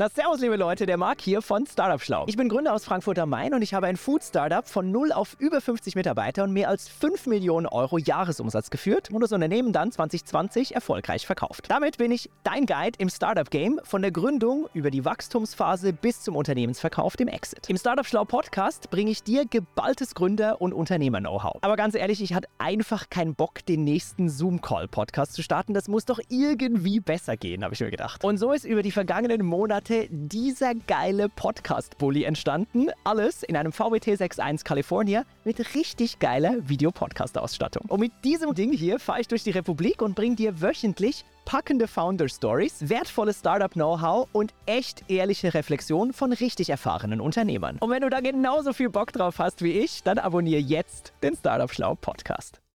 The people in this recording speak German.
Na servus liebe Leute, der Marc hier von Startup Schlau. Ich bin Gründer aus Frankfurt am Main und ich habe ein Food Startup von 0 auf über 50 Mitarbeiter und mehr als 5 Millionen Euro Jahresumsatz geführt und das Unternehmen dann 2020 erfolgreich verkauft. Damit bin ich dein Guide im Startup Game von der Gründung über die Wachstumsphase bis zum Unternehmensverkauf, dem Exit. Im Startup Schlau Podcast bringe ich dir geballtes Gründer- und Unternehmer-Know-how. Aber ganz ehrlich, ich hatte einfach keinen Bock, den nächsten Zoom-Call-Podcast zu starten. Das muss doch irgendwie besser gehen, habe ich mir gedacht. Und so ist über die vergangenen Monate Monate dieser geile Podcast-Bully entstanden. Alles in einem VWT 6.1 California mit richtig geiler Videopodcast-Ausstattung. Und mit diesem Ding hier fahre ich durch die Republik und bringe dir wöchentlich packende Founder-Stories, wertvolles Startup-Know-how und echt ehrliche Reflexion von richtig erfahrenen Unternehmern. Und wenn du da genauso viel Bock drauf hast wie ich, dann abonniere jetzt den Startup Schlau Podcast.